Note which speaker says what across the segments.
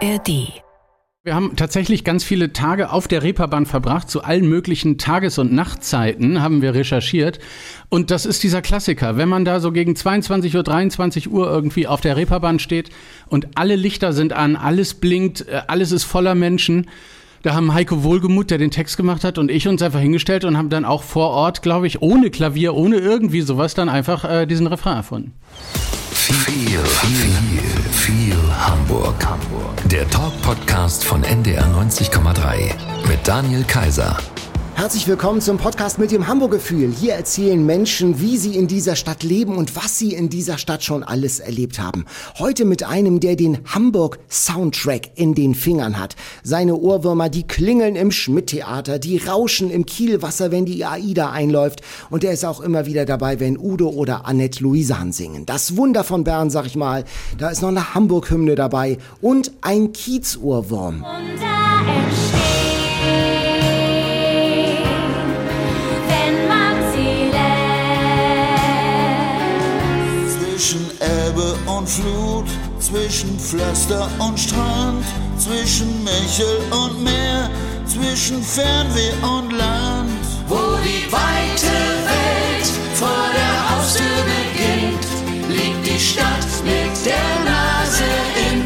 Speaker 1: ARD.
Speaker 2: Wir haben tatsächlich ganz viele Tage auf der Reeperbahn verbracht. Zu allen möglichen Tages- und Nachtzeiten haben wir recherchiert. Und das ist dieser Klassiker. Wenn man da so gegen 22 Uhr, 23 Uhr irgendwie auf der Reeperbahn steht und alle Lichter sind an, alles blinkt, äh, alles ist voller Menschen. Da haben Heiko Wohlgemuth, der den Text gemacht hat, und ich uns einfach hingestellt und haben dann auch vor Ort, glaube ich, ohne Klavier, ohne irgendwie sowas, dann einfach äh, diesen Refrain erfunden.
Speaker 3: Viel, viel, viel Hamburg. Hamburg. Der Talk-Podcast von NDR 90,3 mit Daniel Kaiser.
Speaker 4: Herzlich willkommen zum Podcast mit dem Hamburg-Gefühl. Hier erzählen Menschen, wie sie in dieser Stadt leben und was sie in dieser Stadt schon alles erlebt haben. Heute mit einem, der den Hamburg-Soundtrack in den Fingern hat. Seine Ohrwürmer, die klingeln im Schmidt-Theater, die rauschen im Kielwasser, wenn die AIDA einläuft. Und er ist auch immer wieder dabei, wenn Udo oder Annette Louisan singen. Das Wunder von Bern, sag ich mal. Da ist noch eine Hamburg-Hymne dabei und ein Kiez-Ohrwurm.
Speaker 5: Und da
Speaker 6: Flut, zwischen Pflaster und Strand, zwischen Michel und Meer, zwischen Fernweh und Land. Wo die weite Welt vor der Haustür beginnt, liegt die Stadt mit der Nase im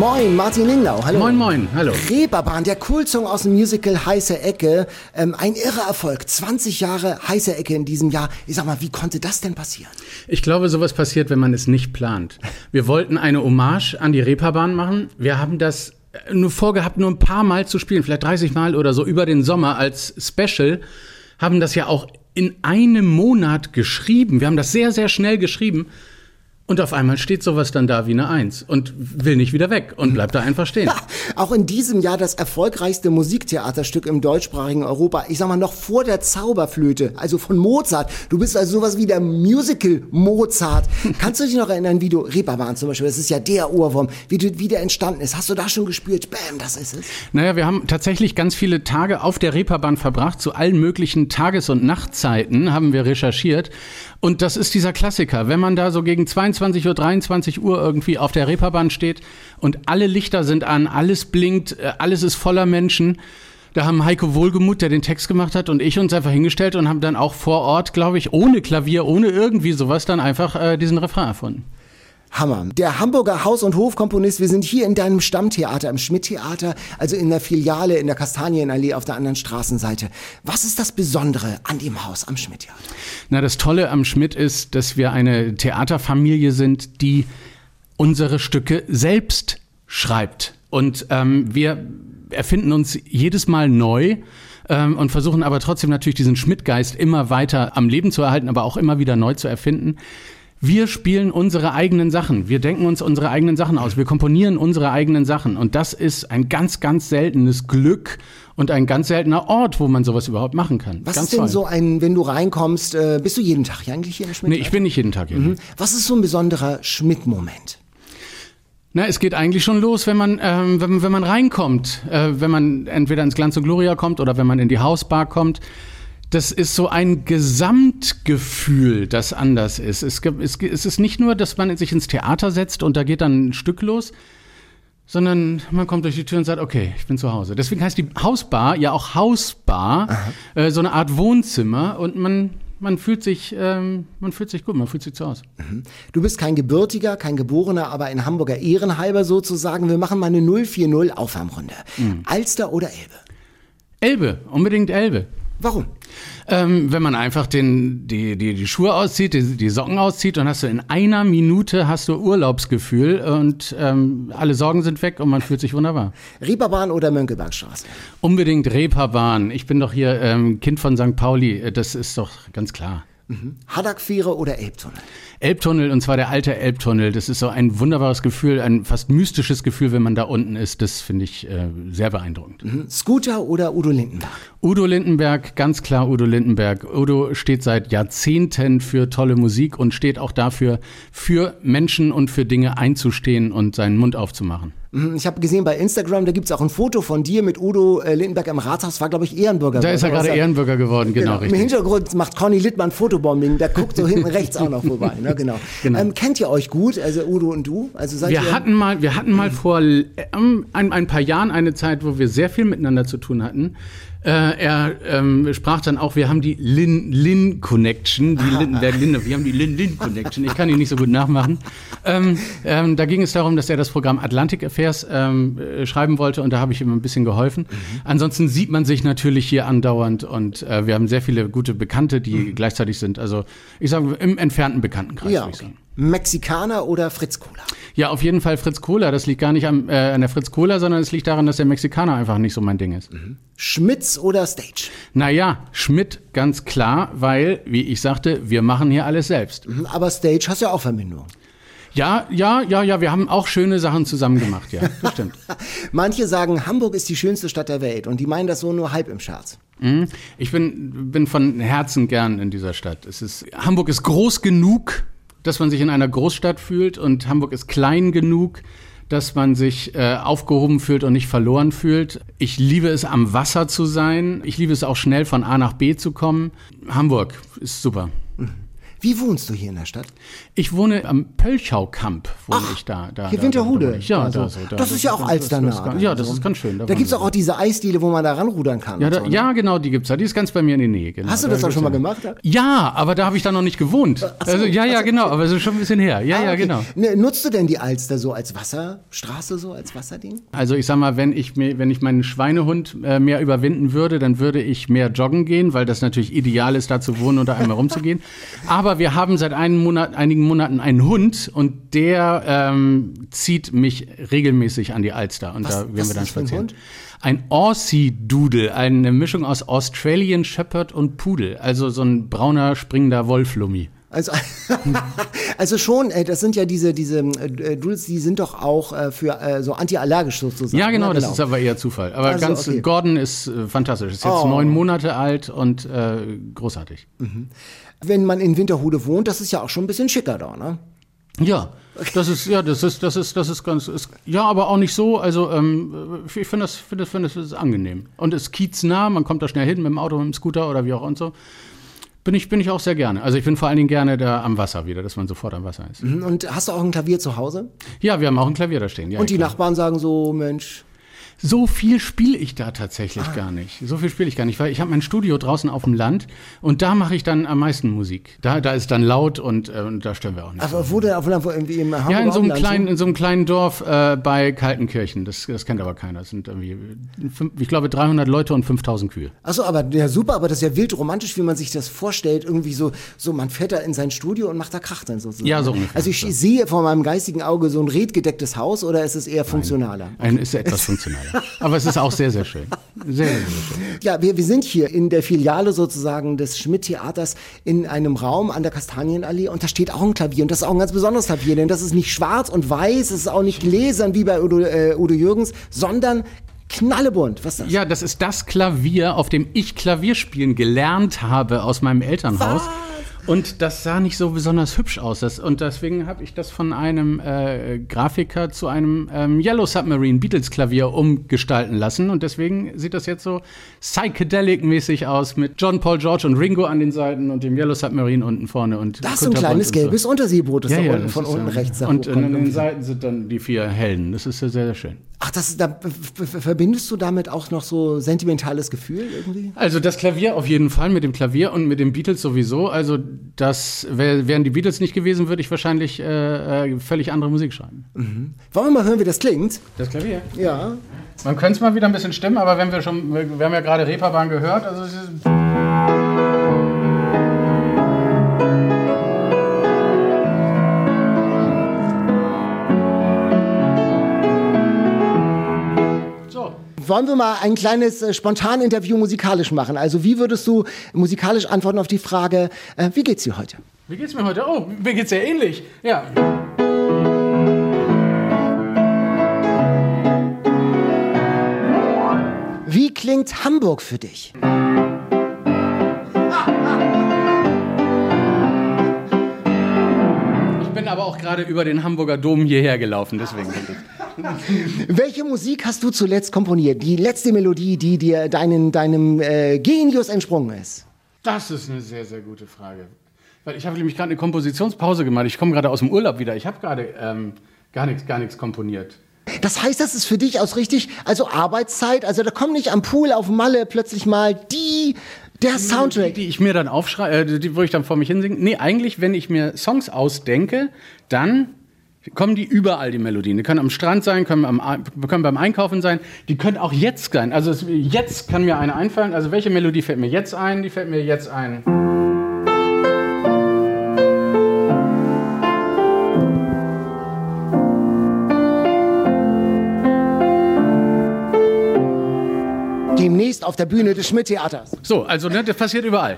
Speaker 4: Moin, Martin Lindau. Hallo.
Speaker 2: Moin, moin, hallo.
Speaker 4: Reeperbahn, der Coolsong aus dem Musical Heiße Ecke. Ähm, ein irrer Erfolg. 20 Jahre Heiße Ecke in diesem Jahr. Ich sag mal, wie konnte das denn passieren?
Speaker 2: Ich glaube, sowas passiert, wenn man es nicht plant. Wir wollten eine Hommage an die Reeperbahn machen. Wir haben das nur vorgehabt, nur ein paar Mal zu spielen, vielleicht 30 Mal oder so über den Sommer als Special. Haben das ja auch in einem Monat geschrieben. Wir haben das sehr, sehr schnell geschrieben. Und auf einmal steht sowas dann da wie eine Eins und will nicht wieder weg und bleibt da einfach stehen.
Speaker 4: Ja, auch in diesem Jahr das erfolgreichste Musiktheaterstück im deutschsprachigen Europa. Ich sag mal noch vor der Zauberflöte, also von Mozart. Du bist also sowas wie der Musical Mozart. Kannst du dich noch erinnern, wie du Reeperbahn zum Beispiel, das ist ja der Ohrwurm, wie, du, wie der entstanden ist? Hast du da schon gespürt? Bam, das ist es.
Speaker 2: Naja, wir haben tatsächlich ganz viele Tage auf der Reeperbahn verbracht. Zu allen möglichen Tages- und Nachtzeiten haben wir recherchiert. Und das ist dieser Klassiker. Wenn man da so gegen 22 Uhr, 23 Uhr irgendwie auf der Reeperbahn steht und alle Lichter sind an, alles blinkt, äh, alles ist voller Menschen. Da haben Heiko Wohlgemuth, der den Text gemacht hat, und ich uns einfach hingestellt und haben dann auch vor Ort, glaube ich, ohne Klavier, ohne irgendwie sowas, dann einfach äh, diesen Refrain erfunden.
Speaker 4: Hammer. Der Hamburger Haus- und Hofkomponist, wir sind hier in deinem Stammtheater, im Schmidt-Theater, also in der Filiale in der Kastanienallee auf der anderen Straßenseite. Was ist das Besondere an dem Haus am Schmidt-Theater?
Speaker 2: Na, das Tolle am Schmidt ist, dass wir eine Theaterfamilie sind, die unsere Stücke selbst schreibt. Und ähm, wir erfinden uns jedes Mal neu ähm, und versuchen aber trotzdem natürlich diesen Schmidt-Geist immer weiter am Leben zu erhalten, aber auch immer wieder neu zu erfinden. Wir spielen unsere eigenen Sachen. Wir denken uns unsere eigenen Sachen aus. Wir komponieren unsere eigenen Sachen. Und das ist ein ganz, ganz seltenes Glück und ein ganz seltener Ort, wo man sowas überhaupt machen kann.
Speaker 4: Was
Speaker 2: ganz
Speaker 4: ist denn
Speaker 2: toll.
Speaker 4: so ein, wenn du reinkommst, äh, bist du jeden Tag hier eigentlich hier im Schmidt?
Speaker 2: Nee, ich bin nicht jeden Tag hier.
Speaker 4: Mhm. Was ist so ein besonderer Schmidt-Moment?
Speaker 2: Na, es geht eigentlich schon los, wenn man, ähm, wenn, wenn man reinkommt. Äh, wenn man entweder ins Glanz und Gloria kommt oder wenn man in die Hausbar kommt. Das ist so ein Gesamtgefühl, das anders ist. Es, gibt- es, es ist nicht nur, dass man sich ins Theater setzt und da geht dann ein Stück los, sondern man kommt durch die Tür und sagt, okay, ich bin zu Hause. Deswegen heißt die Hausbar ja auch Hausbar, äh, so eine Art Wohnzimmer und man, man fühlt sich, ähm, man fühlt sich gut, man fühlt sich zu Hause.
Speaker 4: Du bist kein Gebürtiger, kein Geborener, aber ein Hamburger Ehrenhalber sozusagen. Wir machen mal eine 040 Aufwärmrunde.
Speaker 2: Mhm.
Speaker 4: Alster oder Elbe?
Speaker 2: Elbe, unbedingt Elbe.
Speaker 4: Warum?
Speaker 2: Ähm, wenn man einfach den, die, die, die Schuhe auszieht, die, die Socken auszieht, dann hast du in einer Minute hast du Urlaubsgefühl und ähm, alle Sorgen sind weg und man fühlt sich wunderbar.
Speaker 4: Reeperbahn oder Mönckebergstraße?
Speaker 2: Unbedingt Reeperbahn. Ich bin doch hier ähm, Kind von St. Pauli. Das ist doch ganz klar.
Speaker 4: Haddock-Fähre oder Elbtunnel?
Speaker 2: Elbtunnel und zwar der alte Elbtunnel. Das ist so ein wunderbares Gefühl, ein fast mystisches Gefühl, wenn man da unten ist. Das finde ich äh, sehr beeindruckend.
Speaker 4: Scooter oder Udo Lindenberg?
Speaker 2: Udo Lindenberg, ganz klar Udo Lindenberg. Udo steht seit Jahrzehnten für tolle Musik und steht auch dafür, für Menschen und für Dinge einzustehen und seinen Mund aufzumachen.
Speaker 4: Mhm, Ich habe gesehen bei Instagram, da gibt's auch ein Foto von dir mit Udo äh, Lindenberg im Rathaus, war glaube ich Ehrenbürger.
Speaker 2: Da ist er gerade Ehrenbürger geworden, genau,
Speaker 4: Im
Speaker 2: richtig.
Speaker 4: Hintergrund macht Conny Littmann Fotobombing, der guckt so hinten rechts auch noch vorbei. Ne? Genau.
Speaker 2: Genau.
Speaker 4: Ähm, kennt ihr euch gut, also Udo und du? Also seid ihr
Speaker 2: Wir hatten mal, wir hatten mal vor ähm, ein, ein paar Jahren eine Zeit, wo wir sehr viel miteinander zu tun hatten. Äh, er ähm, sprach dann auch, wir haben die Lin Lin Connection, die Lindenberg Linde, wir haben die Lin Lin Connection. Ich kann ihn nicht so gut nachmachen. Ähm, ähm, da ging es darum, dass er das Programm Atlantic Affairs ähm, äh, schreiben wollte und da habe ich ihm ein bisschen geholfen. Ansonsten sieht man sich natürlich hier andauernd und äh, wir haben sehr viele gute Bekannte, die gleichzeitig sind. Also ich sage im entfernten Bekanntenkreis,
Speaker 4: ja,
Speaker 2: würde ich
Speaker 4: okay. Mexikaner oder Fritz Cola?
Speaker 2: Ja, auf jeden Fall Fritz Kohler. Das liegt gar nicht am, äh, an der Fritz Kohler, sondern es liegt daran, dass der Mexikaner einfach nicht so mein Ding ist.
Speaker 4: Schmitz oder Stage?
Speaker 2: Naja, Schmidt ganz klar, weil, wie ich sagte, wir machen hier alles selbst.
Speaker 4: Mhm, Aber Stage hast ja auch Verbindung.
Speaker 2: Ja, ja, ja, ja, wir haben auch schöne Sachen zusammen gemacht, ja, stimmt.
Speaker 4: Manche sagen, Hamburg ist die schönste Stadt der Welt und die meinen das so nur halb im Scherz.
Speaker 2: Mhm. Ich bin, bin von Herzen gern in dieser Stadt. Es ist, Hamburg ist groß genug, dass man sich in einer Großstadt fühlt und Hamburg ist klein genug, dass man sich äh, aufgehoben fühlt und nicht verloren fühlt. Ich liebe es, am Wasser zu sein. Ich liebe es auch schnell von A nach B zu kommen. Hamburg ist super.
Speaker 4: Wie wohnst du hier in der Stadt?
Speaker 2: Ich wohne am Pölchau-Kamp, wohne ich da. da
Speaker 4: Hier
Speaker 2: da,
Speaker 4: Winterhude.
Speaker 2: Da, ja,
Speaker 4: Also,
Speaker 2: da, so, da,
Speaker 4: das ist ja auch alsternah.
Speaker 2: Ja, das ist ganz schön.
Speaker 4: Da
Speaker 2: wohnen
Speaker 4: gibt's
Speaker 2: wir.
Speaker 4: doch auch diese Eisdiele, wo man da ranrudern kann.
Speaker 2: Ja,
Speaker 4: und
Speaker 2: da,
Speaker 4: so, ne?
Speaker 2: ja, genau, die gibt's da. Die ist ganz bei mir in der Nähe. Genau.
Speaker 4: Hast du
Speaker 2: Da
Speaker 4: das auch schon mal gemacht?
Speaker 2: Ja, aber da habe ich dann noch nicht gewohnt. also, ja, ja, genau, aber es ist schon ein bisschen her. Ja,
Speaker 4: Ah,
Speaker 2: ja,
Speaker 4: okay.
Speaker 2: genau.
Speaker 4: Ne, Nutzt du denn die Alster so als Wasserstraße, so als Wasserding?
Speaker 2: Also ich sag mal, wenn ich mir, wenn ich meinen Schweinehund äh, mehr überwinden würde, dann würde ich mehr joggen gehen, weil das natürlich ideal ist, da zu wohnen oder einmal rumzugehen. Aber wir haben seit Monat, einigen Monaten einen Hund und der ähm, zieht mich regelmäßig an die Alster und
Speaker 4: Was-
Speaker 2: da werden wir dann
Speaker 4: ein
Speaker 2: spazieren.
Speaker 4: Hund?
Speaker 2: Ein Aussie Doodle, eine Mischung aus Australian Shepherd und Pudel, also so ein brauner springender Wolflummi.
Speaker 4: Also, also schon, äh, das sind ja diese, diese äh, Doodles, die sind doch auch äh, für äh, so antiallergisch sozusagen.
Speaker 2: Ja, genau,
Speaker 4: ne?
Speaker 2: das ist aber eher Zufall. Aber
Speaker 4: Also,
Speaker 2: ganz,
Speaker 4: okay.
Speaker 2: Gordon ist äh, fantastisch. Ist jetzt
Speaker 4: Oh.
Speaker 2: neun Monate alt und äh, großartig.
Speaker 4: Wenn man in Winterhude wohnt, das ist ja auch schon ein bisschen schicker da, ne?
Speaker 2: Ja, das ist, ja, das ist, das ist, das ist ganz, ist, ja, aber auch nicht so. Also, ähm, ich finde das, finde das, finde das ist angenehm. Und es ist kieznah, man kommt da schnell hin mit dem Auto, mit dem Scooter oder wie auch und so. Bin ich, bin ich auch sehr gerne. Also, ich bin vor allen Dingen gerne da am Wasser wieder, dass man sofort am Wasser ist.
Speaker 4: Und hast du auch ein Klavier zu Hause?
Speaker 2: Ja, wir haben auch ein Klavier da stehen. Ja,
Speaker 4: Und die
Speaker 2: klar.
Speaker 4: Nachbarn sagen so, Mensch,
Speaker 2: So viel spiele ich da tatsächlich gar nicht. So viel spiele ich gar nicht, weil ich habe mein Studio draußen auf dem Land und da mache ich dann am meisten Musik. Da, da ist dann laut und, äh, und da stören wir auch nicht.
Speaker 4: aber wo denn, auf, wo, irgendwie im Hamburger
Speaker 2: ja, in so einem kleinen, in so einem kleinen Dorf äh, bei Kaltenkirchen. Das, das kennt aber keiner. Das sind irgendwie, ich glaube, 300 Leute und 5000 Kühe.
Speaker 4: Achso, aber ja, super, aber das ist ja wild romantisch, wie man sich das vorstellt. Irgendwie so, so man fährt da in sein Studio und macht da Krach dann sozusagen.
Speaker 2: Ja, so ungefähr,
Speaker 4: Also ich
Speaker 2: so.
Speaker 4: sehe vor meinem geistigen Auge so ein redgedecktes Haus oder ist es eher funktionaler?
Speaker 2: Ein ist etwas funktionaler. Aber es ist auch sehr, sehr schön. Sehr, sehr, schön.
Speaker 4: Ja, wir, wir sind hier in der Filiale sozusagen des Schmidt-Theaters in einem Raum an der Kastanienallee und da steht auch ein Klavier und das ist auch ein ganz besonderes Klavier, denn das ist nicht schwarz und weiß, es ist auch nicht gläsern wie bei Udo, äh, Udo Jürgens, sondern knallebunt. Was ist das?
Speaker 2: Ja, das ist das Klavier, auf dem ich Klavier spielen gelernt habe aus meinem Elternhaus. Und das sah nicht so besonders hübsch aus. Das, und deswegen habe ich das von einem äh, Grafiker zu einem ähm, Yellow Submarine Beatles Klavier umgestalten lassen. Und deswegen sieht das jetzt so psychedelic-mäßig aus mit John Paul George und Ringo an den Seiten und dem Yellow Submarine unten vorne. Und
Speaker 4: Das ist ein kleines
Speaker 2: und so.
Speaker 4: gelbes Unterseeboot, das
Speaker 2: Ja,
Speaker 4: da
Speaker 2: ja,
Speaker 4: unten
Speaker 2: das
Speaker 4: von unten rechts da
Speaker 2: Und an den. Seiten sind dann die vier hellen. Das ist ja sehr, sehr schön.
Speaker 4: Ach, das, da verbindest du damit auch noch so sentimentales Gefühl irgendwie?
Speaker 2: Also das Klavier auf jeden Fall mit dem Klavier und mit den Beatles sowieso. Also das wär, wären die Beatles nicht gewesen, würde ich wahrscheinlich äh, äh, völlig andere Musik schreiben.
Speaker 4: Wollen wir mal hören, wie das klingt?
Speaker 2: Das Klavier.
Speaker 4: Ja.
Speaker 2: Man könnte es mal wieder ein bisschen stimmen, aber wenn wir schon, wir wir haben ja gerade Reeperbahn gehört, also es ist
Speaker 4: Wollen wir mal ein kleines äh, Spontaninterview musikalisch machen? Also wie würdest du musikalisch antworten auf die Frage, äh, wie geht's dir heute?
Speaker 2: Wie geht's mir heute? Oh, mir geht's sehr ähnlich. Ja.
Speaker 4: Wie klingt Hamburg für dich?
Speaker 2: Ich bin aber auch gerade über den Hamburger Dom hierher gelaufen, deswegen.
Speaker 4: Welche Musik hast du zuletzt komponiert? Die letzte Melodie, die dir deinen, deinem äh, Genius entsprungen ist?
Speaker 2: Das ist eine sehr, sehr gute Frage. Weil ich habe nämlich gerade eine Kompositionspause gemacht. Ich komme gerade aus dem Urlaub wieder. Ich habe gerade ähm, gar nichts, gar nichts komponiert.
Speaker 4: Das heißt, das ist für dich aus richtig, also Arbeitszeit, also da kommt nicht am Pool auf Malle plötzlich mal die, der Soundtrack.
Speaker 2: Die ich mir dann aufschreibe, äh, die, wo ich dann vor mich hinsinge. Nee, eigentlich, wenn ich mir Songs ausdenke, dann kommen die überall, die Melodien. Die können am Strand sein, können, am, können beim Einkaufen sein, die können auch jetzt sein. Also es, jetzt kann mir eine einfallen. Also welche Melodie fällt mir jetzt ein? Die fällt mir jetzt ein.
Speaker 4: Demnächst auf der Bühne des Schmidt-Theaters.
Speaker 2: So, also ne, das passiert überall.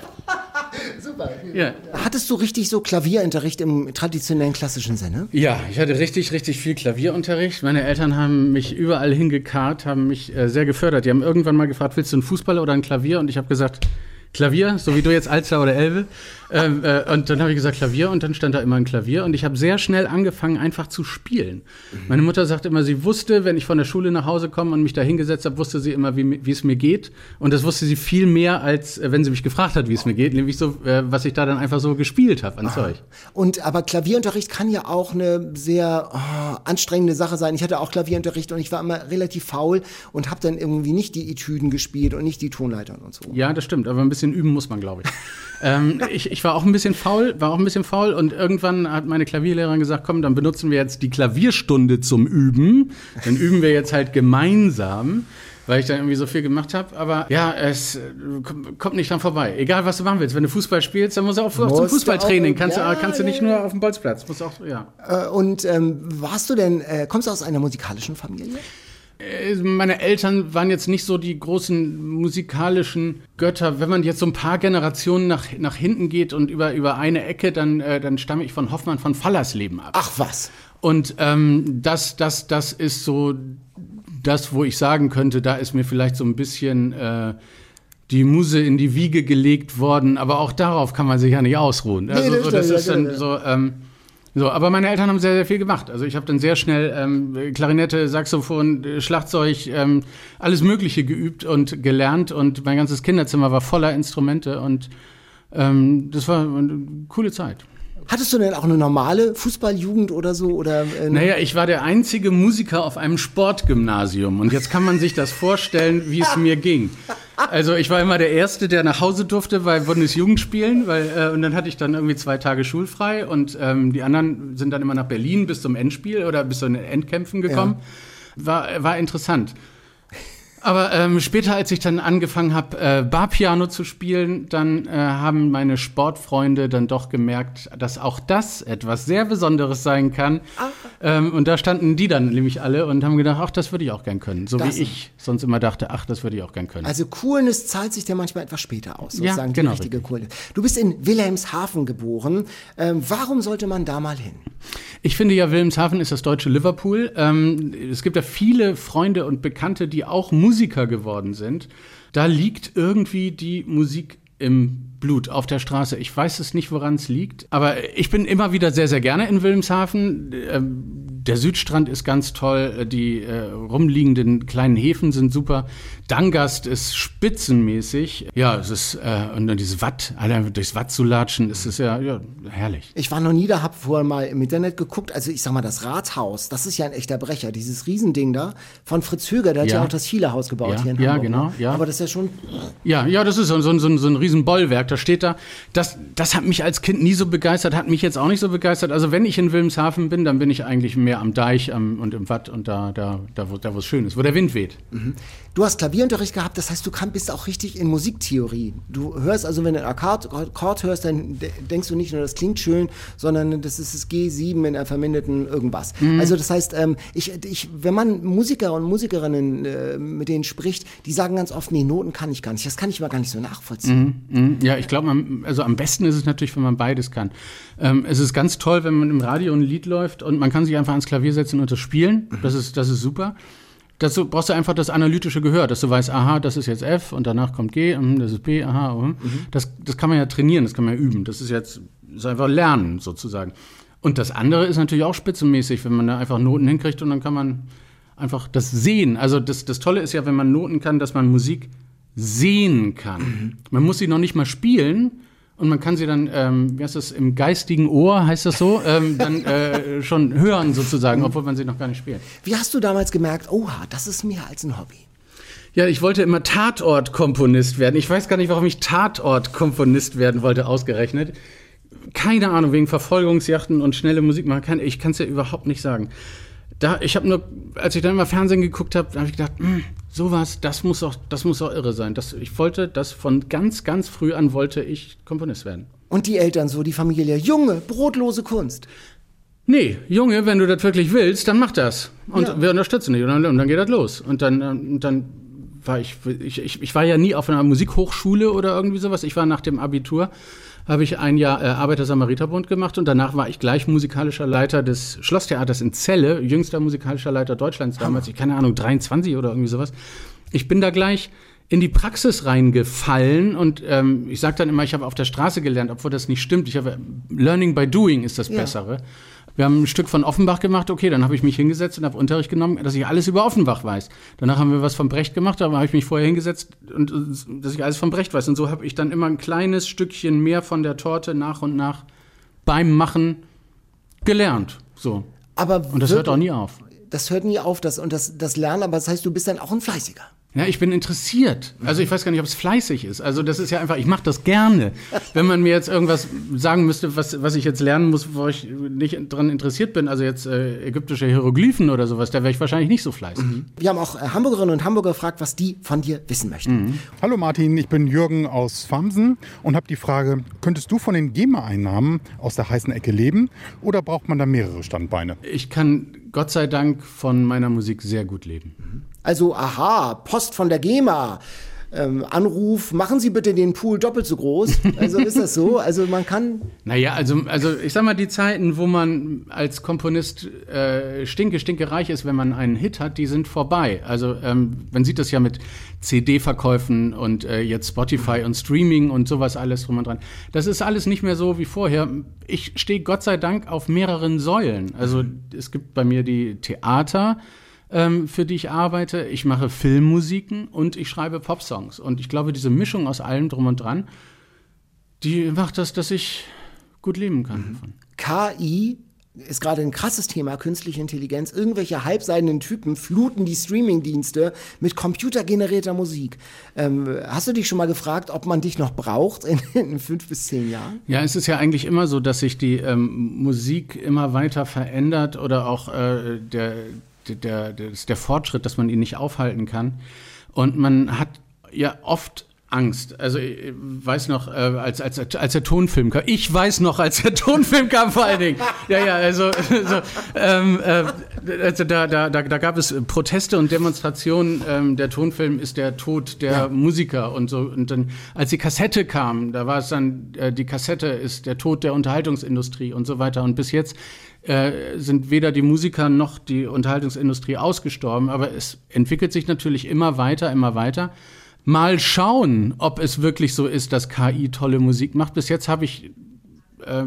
Speaker 4: Super.
Speaker 2: Ja.
Speaker 4: Hattest du richtig so Klavierunterricht im traditionellen klassischen Sinne?
Speaker 2: Ja, ich hatte richtig, richtig viel Klavierunterricht. Meine Eltern haben mich überall hingekarrt, haben mich äh, sehr gefördert. Die haben irgendwann mal gefragt, willst du einen Fußballer oder ein Klavier? Und ich habe gesagt, Klavier, so wie du jetzt Alster oder Elbe. Ähm, äh, und dann habe ich gesagt Klavier und dann stand da immer ein Klavier und ich habe sehr schnell angefangen, einfach zu spielen. Meine Mutter sagt immer, sie wusste, wenn ich von der Schule nach Hause komme und mich da hingesetzt habe, wusste sie immer, wie, es mir geht. Und das wusste sie viel mehr, als äh, wenn sie mich gefragt hat, wie es mir geht, nämlich so, äh, was ich da dann einfach so gespielt habe an Zeug.
Speaker 4: Und aber Klavierunterricht kann ja auch eine sehr oh, anstrengende Sache sein. Ich hatte auch Klavierunterricht und ich war immer relativ faul und habe dann irgendwie nicht die Etüden gespielt und nicht die Tonleitern und so.
Speaker 2: Ja, das stimmt, aber ein bisschen üben muss man, glaube ich. ähm, ich. Ich war auch ein bisschen faul, war auch ein bisschen faul und irgendwann hat meine Klavierlehrerin gesagt, komm, dann benutzen wir jetzt die Klavierstunde zum Üben. Dann üben wir jetzt halt gemeinsam. Weil ich dann irgendwie so viel gemacht habe. Aber ja, es äh, kom- kommt nicht dran vorbei. Egal, was du machen willst. Wenn du Fußball spielst, dann musst du auch, zum
Speaker 4: Musst du
Speaker 2: Fußballtraining.
Speaker 4: auch-
Speaker 2: Kannst,
Speaker 4: ja,
Speaker 2: du, kannst du
Speaker 4: ja,
Speaker 2: nicht nur auf dem Bolzplatz. Musst auch, ja.
Speaker 4: Äh, und ähm, warst du denn, äh, kommst du aus einer musikalischen Familie?
Speaker 2: Äh, Meine Eltern waren jetzt nicht so die großen musikalischen Götter. Wenn man jetzt so ein paar Generationen nach, nach hinten geht und über, über eine Ecke, dann, äh, dann stamme ich von Hoffmann von Fallersleben ab.
Speaker 4: Ach was.
Speaker 2: Und ähm, das, das, das ist so das, wo ich sagen könnte, da ist mir vielleicht so ein bisschen äh, die Muse in die Wiege gelegt worden. Aber auch darauf kann man sich ja nicht ausruhen. Also,
Speaker 4: das
Speaker 2: so, das ist
Speaker 4: ja,
Speaker 2: dann
Speaker 4: genau.
Speaker 2: so. Ähm, so, aber meine Eltern haben sehr, sehr viel gemacht. Also ich habe dann sehr schnell ähm, Klarinette, Saxophon, Schlagzeug, ähm, alles Mögliche geübt und gelernt und mein ganzes Kinderzimmer war voller Instrumente und ähm, das war eine coole Zeit.
Speaker 4: Hattest du denn auch eine normale Fußballjugend oder so? Oder, äh,
Speaker 2: Naja, ich war der einzige Musiker auf einem Sportgymnasium und jetzt kann man sich das vorstellen, wie es mir ging. Also ich war immer der Erste, der nach Hause durfte bei Bundesjugendspielen, weil äh, und dann hatte ich dann irgendwie zwei Tage schulfrei und ähm, die anderen sind dann immer nach Berlin bis zum Endspiel oder bis zu den Endkämpfen gekommen. War, war interessant. Aber ähm, später, als ich dann angefangen habe, äh, Barpiano zu spielen, dann äh, haben meine Sportfreunde dann doch gemerkt, dass auch das etwas sehr Besonderes sein kann. Ähm, und da standen die dann nämlich alle und haben gedacht, ach, das würde ich auch gern können. So
Speaker 4: Das-
Speaker 2: wie ich sonst immer dachte, ach, das würde ich auch gern können.
Speaker 4: Also Coolness zahlt sich ja manchmal etwas später aus,
Speaker 2: Ja,
Speaker 4: sozusagen
Speaker 2: genau,
Speaker 4: die richtige Coolness. Du bist in Wilhelmshaven geboren. Ähm, warum sollte man da mal hin?
Speaker 2: Ich finde ja, Wilhelmshaven ist das deutsche Liverpool. Ähm, es gibt ja viele Freunde und Bekannte, die auch Musiker geworden sind. Da liegt irgendwie die Musik im Blut auf der Straße. Ich weiß es nicht, woran es liegt. Aber ich bin immer wieder sehr, sehr gerne in Wilhelmshaven. Ähm, der Südstrand ist ganz toll. Die äh, rumliegenden kleinen Häfen sind super. Dangast ist spitzenmäßig. Ja, es ist, äh, und dann dieses Watt, allein durchs Watt zu latschen, ist es ja, ja herrlich.
Speaker 4: Ich war noch nie da, hab vorher mal im Internet geguckt. Also ich sag mal, das Rathaus, das ist ja ein echter Brecher. Dieses Riesending da von Fritz Höger, der hat
Speaker 2: Ja.
Speaker 4: ja auch das Chile-Haus gebaut
Speaker 2: Ja,
Speaker 4: hier in
Speaker 2: ja,
Speaker 4: Hamburg.
Speaker 2: genau,
Speaker 4: ne?
Speaker 2: ja.
Speaker 4: Aber das ist ja schon,
Speaker 2: Ja, ja, das ist so, so, so, so ein riesen Da steht da. Das, das hat mich als Kind nie so begeistert, hat mich jetzt auch nicht so begeistert. Also wenn ich in Wilhelmshaven bin, dann bin ich eigentlich mehr am Deich am, und im Watt und da, da, da, wo, da wo es schön ist, wo der Wind weht.
Speaker 4: Du hast Klavierunterricht gehabt, das heißt, du kann, bist auch richtig in Musiktheorie. Du hörst also, wenn du einen Akkord, Akkord hörst, dann de- denkst du nicht nur, das klingt schön, sondern das ist das G7 in einer verminderten irgendwas.
Speaker 2: Mhm.
Speaker 4: Also das heißt, ähm, ich, ich, wenn man Musiker und Musikerinnen äh, mit denen spricht, die sagen ganz oft, nee, Noten kann ich gar nicht. Das kann ich mal gar nicht so nachvollziehen.
Speaker 2: Mhm, Ja, ich glaube, also am besten ist es natürlich, wenn man beides kann. Ähm, es ist ganz toll, wenn man im Radio ein Lied läuft und man kann sich einfach ans Klavier setzen und das spielen. Das ist, das ist super. Dazu brauchst du einfach das analytische Gehör, dass du weißt, aha, das ist jetzt F und danach kommt G, hm, das ist B, aha. hm. Das, das kann man ja trainieren, das kann man ja üben. Das ist jetzt ist einfach Lernen sozusagen. Und das andere ist natürlich auch spitzenmäßig, wenn man da einfach Noten hinkriegt und dann kann man einfach das sehen. Also das, das Tolle ist ja, wenn man Noten kann, dass man Musik sehen kann. Man muss sie noch nicht mal spielen und man kann sie dann, ähm, wie heißt das, im geistigen Ohr, heißt das so, ähm, dann äh, schon hören sozusagen, obwohl man sie noch gar nicht spielt.
Speaker 4: Wie hast du damals gemerkt, oha, das ist mehr als ein Hobby?
Speaker 2: Ja, ich wollte immer Tatortkomponist werden. Ich weiß gar nicht, warum ich Tatortkomponist werden wollte, ausgerechnet. Keine Ahnung, wegen Verfolgungsjachten und schnelle Musik machen kann. Ich kann es ja überhaupt nicht sagen. Da, ich habe nur, als ich dann immer Fernsehen geguckt habe, habe ich gedacht, hm, sowas, das muss auch, das muss auch irre sein. Das, ich wollte das von ganz, ganz früh an wollte ich Komponist werden.
Speaker 4: Und die Eltern so, die Familie, Junge, brotlose Kunst.
Speaker 2: Nee, Junge, wenn du das wirklich willst, dann mach das. Und
Speaker 4: Ja.
Speaker 2: wir unterstützen dich. Und dann, und dann geht das los. Und dann, ähm, dann war ich, ich, ich, ich war ja nie auf einer Musikhochschule oder irgendwie sowas. Ich war nach dem Abitur, habe ich ein Jahr äh, Arbeiter-Samariter-Bund gemacht und danach war ich gleich musikalischer Leiter des Schlosstheaters in Celle, jüngster musikalischer Leiter Deutschlands damals, ich keine Ahnung, 23 oder irgendwie sowas. Ich bin da gleich in die Praxis reingefallen und ähm, ich sage dann immer, ich habe auf der Straße gelernt, obwohl das nicht stimmt. Ich habe Learning by Doing ist das Bessere. Wir haben ein Stück von Offenbach gemacht, okay, dann habe ich mich hingesetzt und habe Unterricht genommen, dass ich alles über Offenbach weiß. Danach haben wir was von Brecht gemacht, aber habe ich mich vorher hingesetzt und äh, dass ich alles von Brecht weiß. Und so habe ich dann immer ein kleines Stückchen mehr von der Torte nach und nach beim Machen gelernt. So.
Speaker 4: Aber
Speaker 2: Und das hört auch nie auf.
Speaker 4: Das hört nie auf, das, und das, das Lernen, aber das heißt, du bist dann auch ein Fleißiger.
Speaker 2: Ja, ich bin interessiert. Also ich weiß gar nicht, ob es fleißig ist. Also das ist ja einfach, ich mache das gerne. Wenn man mir jetzt irgendwas sagen müsste, was, was ich jetzt lernen muss, wo ich nicht dran interessiert bin, also jetzt äh, ägyptische Hieroglyphen oder sowas, da wäre ich wahrscheinlich nicht so fleißig.
Speaker 4: Wir haben auch äh, Hamburgerinnen und Hamburger gefragt, was die von dir wissen möchten.
Speaker 1: Hallo Martin, ich bin Jürgen aus Famsen und habe die Frage, könntest du von den GEMA-Einnahmen aus der heißen Ecke leben oder braucht man da mehrere Standbeine?
Speaker 2: Ich kann Gott sei Dank von meiner Musik sehr gut leben.
Speaker 4: Also, aha, Post von der GEMA. Ähm, Anruf, machen Sie bitte den Pool doppelt so groß. Also ist das so? Also man kann.
Speaker 2: Naja, also, also ich sag mal, die Zeiten, wo man als Komponist äh, stinke, stinke reich ist, wenn man einen Hit hat, die sind vorbei. Also ähm, man sieht das ja mit CD-Verkäufen und äh, jetzt Spotify und Streaming und sowas alles drum und dran. Das ist alles nicht mehr so wie vorher. Ich stehe Gott sei Dank auf mehreren Säulen. Also es gibt bei mir die Theater, ähm, für die ich arbeite. Ich mache Filmmusiken und ich schreibe Popsongs. Und ich glaube, diese Mischung aus allem drum und dran, die macht das, dass ich gut leben kann davon.
Speaker 4: KI ist gerade ein krasses Thema, künstliche Intelligenz. Irgendwelche halbseidenen Typen fluten die Streamingdienste mit computergenerierter Musik. Ähm, hast du dich schon mal gefragt, ob man dich noch braucht in, in fünf bis zehn Jahren?
Speaker 2: Ja, es ist ja eigentlich immer so, dass sich die ähm, Musik immer weiter verändert oder auch äh, der, der, der, der, Fortschritt, dass man ihn nicht aufhalten kann. Und man hat ja oft Angst. Also ich weiß noch, äh, als, als, als der Tonfilm kam. Ich weiß noch, als der Tonfilm kam vor allen Dingen. Ja, ja, also, so, ähm, äh, also da, da, da, da gab es Proteste und Demonstrationen. Ähm, der Tonfilm ist der Tod der Musiker und so. Und dann, als die Kassette kam, da war es dann, äh, die Kassette ist der Tod der Unterhaltungsindustrie und so weiter. Und bis jetzt äh, sind weder die Musiker noch die Unterhaltungsindustrie ausgestorben, aber es entwickelt sich natürlich immer weiter, immer weiter. Mal schauen, ob es wirklich so ist, dass KI tolle Musik macht. Bis jetzt habe ich äh,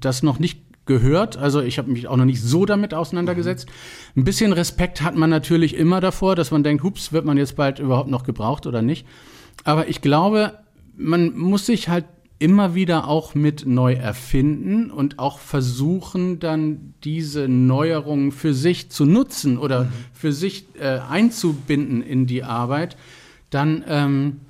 Speaker 2: das noch nicht gehört. Also ich habe mich auch noch nicht so damit auseinandergesetzt. Ein bisschen Respekt hat man natürlich immer davor, dass man denkt, hups, wird man jetzt bald überhaupt noch gebraucht oder nicht. Aber ich glaube, man muss sich halt immer wieder auch mit neu erfinden und auch versuchen, dann diese Neuerungen für sich zu nutzen oder für sich äh, einzubinden in die Arbeit. Dann ähm,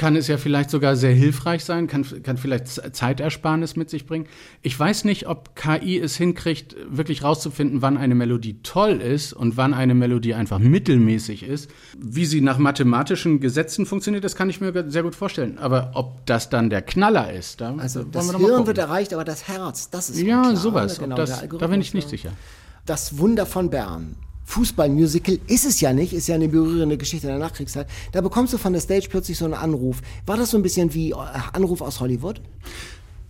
Speaker 2: kann es ja vielleicht sogar sehr hilfreich sein, kann, kann vielleicht Zeitersparnis mit sich bringen. Ich weiß nicht, ob KI es hinkriegt, wirklich rauszufinden, wann eine Melodie toll ist und wann eine Melodie einfach mittelmäßig ist. Wie sie nach mathematischen Gesetzen funktioniert, das kann ich mir sehr gut vorstellen. Aber ob das dann der Knaller ist, da
Speaker 4: Also das
Speaker 2: wir
Speaker 4: Hirn wird erreicht, aber das Herz, das ist
Speaker 2: Ja,
Speaker 4: unklar,
Speaker 2: sowas.
Speaker 4: Genau,
Speaker 2: das, da bin ich nicht sicher.
Speaker 4: Das Wunder von Bern. Fußballmusical ist es ja nicht, ist ja eine berührende Geschichte der Nachkriegszeit. Da bekommst du von der Stage plötzlich so einen Anruf. War das so ein bisschen wie äh, Anruf aus Hollywood?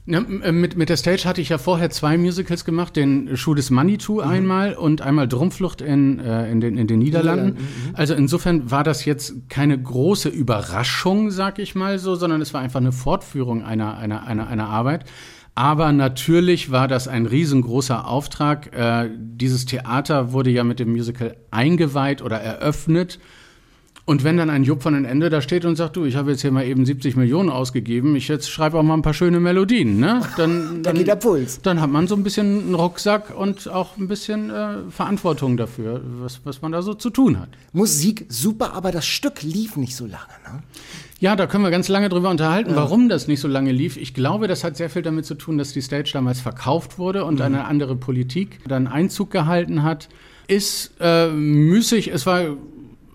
Speaker 2: Ja, äh, mit, mit der Stage hatte ich ja vorher zwei Musicals gemacht, den Schuh des Manitou einmal und einmal Drumpflucht in, äh, in, den, in den Niederlanden. Also insofern war das jetzt keine große Überraschung, sag ich mal so, sondern es war einfach eine Fortführung einer, einer, einer, einer Arbeit. Aber natürlich war das ein riesengroßer Auftrag. Äh, dieses Theater wurde ja mit dem Musical eingeweiht oder eröffnet. Und wenn dann ein Jupp von den Ende da steht und sagt, du, ich habe jetzt hier mal eben 70 Millionen ausgegeben, ich jetzt schreibe auch mal ein paar schöne Melodien, ne? Dann,
Speaker 4: Da
Speaker 2: dann,
Speaker 4: geht der Puls.
Speaker 2: dann hat man so ein bisschen einen Rucksack und auch ein bisschen äh, Verantwortung dafür, was, was man da so zu tun hat.
Speaker 4: Musik super, aber das Stück lief nicht so lange. Ne?
Speaker 2: Ja, da können wir ganz lange drüber unterhalten, warum das nicht so lange lief. Ich glaube, das hat sehr viel damit zu tun, dass die Stage damals verkauft wurde und eine andere Politik dann Einzug gehalten hat. Ist äh, müßig, es war,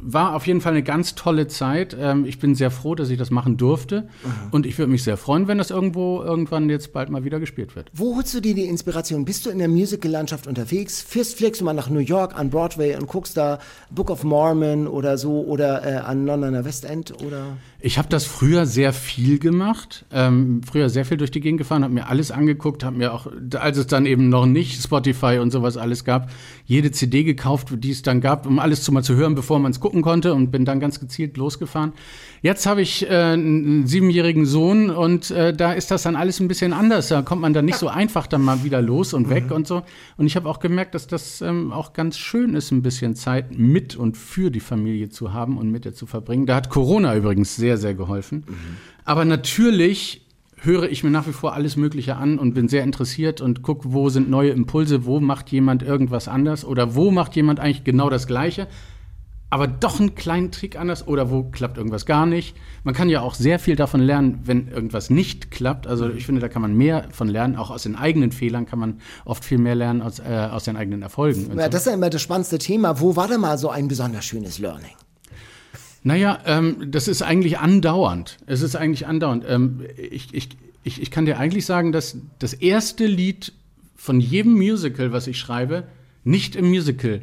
Speaker 2: war auf jeden Fall eine ganz tolle Zeit. Ähm, ich bin sehr froh, dass ich das machen durfte. Und ich würde mich sehr freuen, wenn das irgendwo irgendwann jetzt bald mal wieder gespielt wird.
Speaker 4: Wo holst du dir die Inspiration? Bist du in der Musical-Landschaft unterwegs? Fährst, fliegst du mal nach New York an Broadway und guckst da Book of Mormon oder so oder äh, an Londoner West End oder?
Speaker 2: Ich habe das früher sehr viel gemacht, ähm, früher sehr viel durch die Gegend gefahren, habe mir alles angeguckt, habe mir auch, als es dann eben noch nicht Spotify und sowas alles gab, jede CD gekauft, die es dann gab, um alles zu mal zu hören, bevor man es gucken konnte und bin dann ganz gezielt losgefahren. Jetzt habe ich äh, einen siebenjährigen Sohn und äh, da ist das dann alles ein bisschen anders. Da kommt man dann nicht so einfach dann mal wieder los und weg und so. Und ich habe auch gemerkt, dass das ähm, auch ganz schön ist, ein bisschen Zeit mit und für die Familie zu haben und mit ihr zu verbringen. Da hat Corona übrigens sehr, sehr geholfen. Aber natürlich höre ich mir nach wie vor alles Mögliche an und bin sehr interessiert und gucke, wo sind neue Impulse, wo macht jemand irgendwas anders oder wo macht jemand eigentlich genau das Gleiche, aber doch einen kleinen Trick anders oder wo klappt irgendwas gar nicht. Man kann ja auch sehr viel davon lernen, wenn irgendwas nicht klappt. Also ich finde, da kann man mehr von lernen. Auch aus den eigenen Fehlern kann man oft viel mehr lernen als äh, aus den eigenen Erfolgen.
Speaker 4: Ja,
Speaker 2: so.
Speaker 4: das ist ja immer das spannendste Thema. Wo war denn mal so ein besonders schönes Learning?
Speaker 2: Naja, ähm, das ist eigentlich andauernd. Es ist eigentlich andauernd. Ähm, ich, ich, ich, ich kann dir eigentlich sagen, dass das erste Lied von jedem Musical, was ich schreibe, nicht im Musical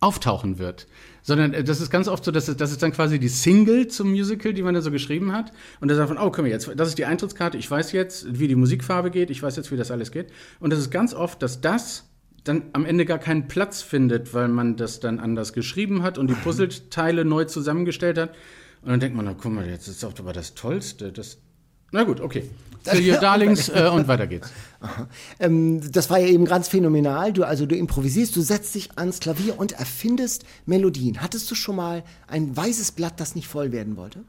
Speaker 2: auftauchen wird. Sondern äh, das ist ganz oft so, dass es, das ist dann quasi die Single zum Musical, die man da so geschrieben hat. Und da sagt man, oh, komm jetzt, das ist die Eintrittskarte, ich weiß jetzt, wie die Musikfarbe geht, ich weiß jetzt, wie das alles geht. Und das ist ganz oft, dass das dann am Ende gar keinen Platz findet, weil man das dann anders geschrieben hat und die Puzzleteile neu zusammengestellt hat. Und dann denkt man, na guck mal, jetzt ist doch aber das Tollste. Das na gut, okay. Till your Darlings äh, und weiter geht's.
Speaker 4: Ähm, das war ja eben ganz phänomenal. Du, also du improvisierst, du setzt dich ans Klavier und erfindest Melodien. Hattest du schon mal ein weißes Blatt, das nicht voll werden wollte?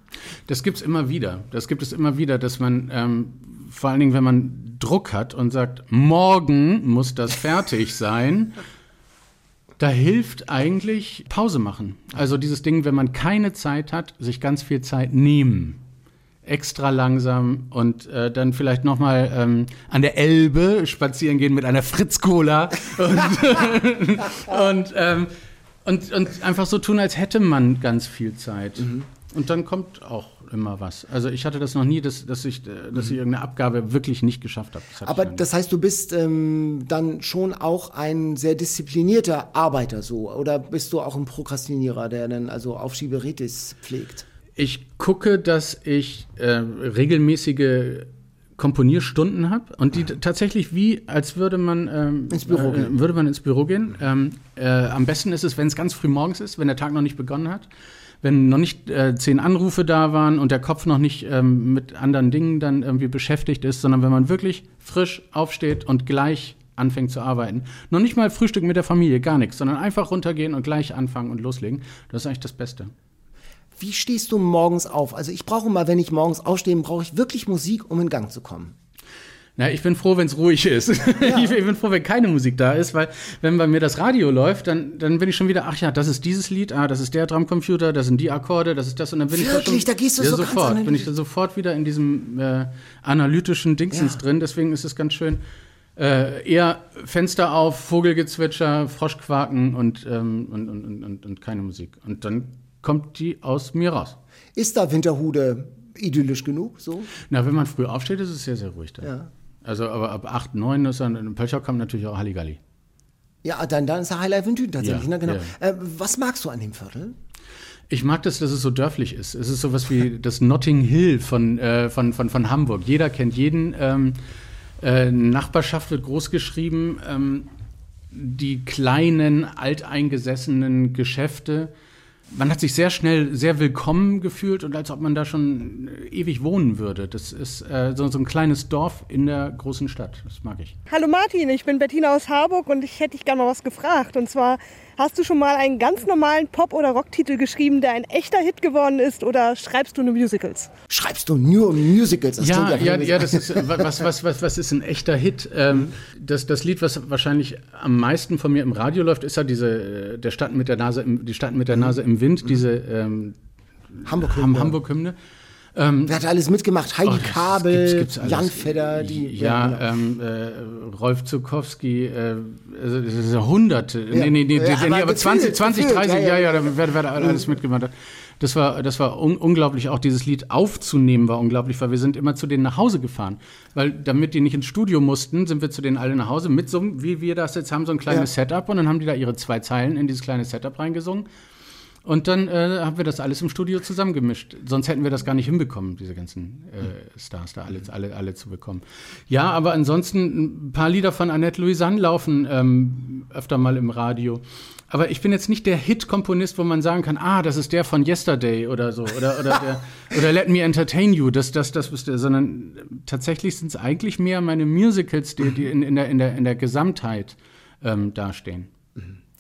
Speaker 2: Das gibt's immer wieder. Das gibt es immer wieder, dass man ähm, vor allen Dingen, wenn man Druck hat und sagt, morgen muss das fertig sein, da hilft eigentlich Pause machen. Also dieses Ding, wenn man keine Zeit hat, sich ganz viel Zeit nehmen. Extra langsam und äh, dann vielleicht nochmal ähm, an der Elbe spazieren gehen mit einer Fritz-Cola und, und, ähm, und, und einfach so tun, als hätte man ganz viel Zeit. Und dann kommt auch immer was. Also ich hatte das noch nie, dass, dass, ich, äh, dass ich irgendeine Abgabe wirklich nicht geschafft habe. Das
Speaker 4: Aber
Speaker 2: noch
Speaker 4: das heißt, du bist ähm, dann schon auch ein sehr disziplinierter Arbeiter so. Oder bist du auch ein Prokrastinierer, der dann also Aufschieberitis pflegt?
Speaker 2: Ich gucke, dass ich äh, regelmäßige Komponierstunden habe und die t- tatsächlich wie, als würde man ähm,
Speaker 4: Ins Büro
Speaker 2: äh,
Speaker 4: gehen.
Speaker 2: würde man ins Büro gehen. Ähm, äh, am besten ist es, wenn es ganz früh morgens ist, wenn der Tag noch nicht begonnen hat, wenn noch nicht äh, zehn Anrufe da waren und der Kopf noch nicht ähm, mit anderen Dingen dann irgendwie beschäftigt ist, sondern wenn man wirklich frisch aufsteht und gleich anfängt zu arbeiten. Noch nicht mal Frühstück mit der Familie, gar nichts, sondern einfach runtergehen und gleich anfangen und loslegen. Das ist eigentlich das Beste.
Speaker 4: Wie stehst du morgens auf? Also ich brauche mal, wenn ich morgens aufstehe, brauche ich wirklich Musik, um in Gang zu kommen.
Speaker 2: Na, ich bin froh, wenn es ruhig ist. ich bin froh, wenn keine Musik da ist, weil wenn bei mir das Radio läuft, dann, dann bin ich schon wieder, ach ja, das ist dieses Lied, ah, das ist der Drumcomputer, das sind die Akkorde, das ist das und dann bin ich
Speaker 4: Wirklich?
Speaker 2: da
Speaker 4: Da
Speaker 2: schon,
Speaker 4: gehst du
Speaker 2: ja,
Speaker 4: so
Speaker 2: sofort, bin ich da sofort wieder in diesem äh, analytischen Dingsens
Speaker 4: Ja.
Speaker 2: drin, deswegen ist es ganz schön. Äh, eher Fenster auf, Vogelgezwitscher, Froschquaken und, ähm, und, und, und, und, und keine Musik. Und dann kommt die aus mir raus.
Speaker 4: Ist da Winterhude idyllisch genug? So?
Speaker 2: Na, wenn man früh aufsteht, ist es sehr, sehr ruhig da.
Speaker 4: Ja.
Speaker 2: Also, aber ab 8, 9 ist dann, in Pölchow kommt natürlich auch Halligalli.
Speaker 4: Ja, dann, dann ist er Highlife in Dünen tatsächlich.
Speaker 2: Ja,
Speaker 4: ne? genau.
Speaker 2: ja.
Speaker 4: Äh, was magst du an dem Viertel?
Speaker 2: Ich mag das, dass es so dörflich ist. Es ist sowas wie das Notting Hill von, äh, von, von, von Hamburg. Jeder kennt jeden. Ähm, äh, Nachbarschaft wird groß geschrieben. Ähm, die kleinen, alteingesessenen Geschäfte. Man hat sich sehr schnell sehr willkommen gefühlt und als ob man da schon äh, ewig wohnen würde. Das ist äh, so, so ein kleines Dorf in der großen Stadt. Das mag ich.
Speaker 7: Hallo Martin, ich bin Bettina aus Harburg und ich hätte dich gerne mal was gefragt. Und zwar, hast du schon mal einen ganz normalen Pop- oder Rocktitel geschrieben, der ein echter Hit geworden ist oder schreibst du nur Musicals?
Speaker 4: Schreibst du nur Musicals? Das
Speaker 2: Ja, ja, ja, das ist was, was, was, was ist ein echter Hit? Ähm, das, das Lied, was wahrscheinlich am meisten von mir im Radio läuft, ist ja diese äh, der Stadt mit der Nase im, die Stadt mit der Nase im Wind, diese ähm,
Speaker 4: Hamburg.
Speaker 2: Ham Hamburg-Hymne.
Speaker 4: Wer hat alles mitgemacht? Heidi
Speaker 2: Oh,
Speaker 4: Kabel,
Speaker 2: gibt's- gibt's alles.
Speaker 4: Jan Fedder, die.
Speaker 2: Ja,
Speaker 4: genau.
Speaker 2: ähm, äh, Rolf Zukowski, äh, also das ist ja hunderte.
Speaker 4: Ja.
Speaker 2: Nee, nee, nee,
Speaker 4: Ja,
Speaker 2: nee,
Speaker 4: aber
Speaker 2: nee aber
Speaker 4: gefühlt,
Speaker 2: 20, 20
Speaker 4: gefühlt,
Speaker 2: 30,
Speaker 4: ja,
Speaker 2: ja,
Speaker 4: ja.
Speaker 2: ja, da wer, wer alles mitgemacht hat. Das war, das war un unglaublich, auch dieses Lied aufzunehmen war unglaublich, weil wir sind immer zu denen nach Hause gefahren. Weil damit die nicht ins Studio mussten, sind wir zu denen alle nach Hause mit so, einem- wie wir das jetzt haben, so ein kleines Setup und dann haben die da ihre zwei Zeilen in dieses kleine Setup reingesungen. Und dann äh, haben wir das alles im Studio zusammengemischt. Sonst hätten wir das gar nicht hinbekommen, diese ganzen äh, Stars da alle, alle, alle zu bekommen. Ja, aber ansonsten ein paar Lieder von Annette Louisanne laufen ähm, öfter mal im Radio. Aber ich bin jetzt nicht der Hit-Komponist, wo man sagen kann, ah, das ist der von Yesterday oder so. Oder, oder, der, oder Let Me Entertain You, das, das, das bist du. Sondern tatsächlich sind es eigentlich mehr meine Musicals, die, die in, in, der, in, der, in der Gesamtheit ähm, dastehen.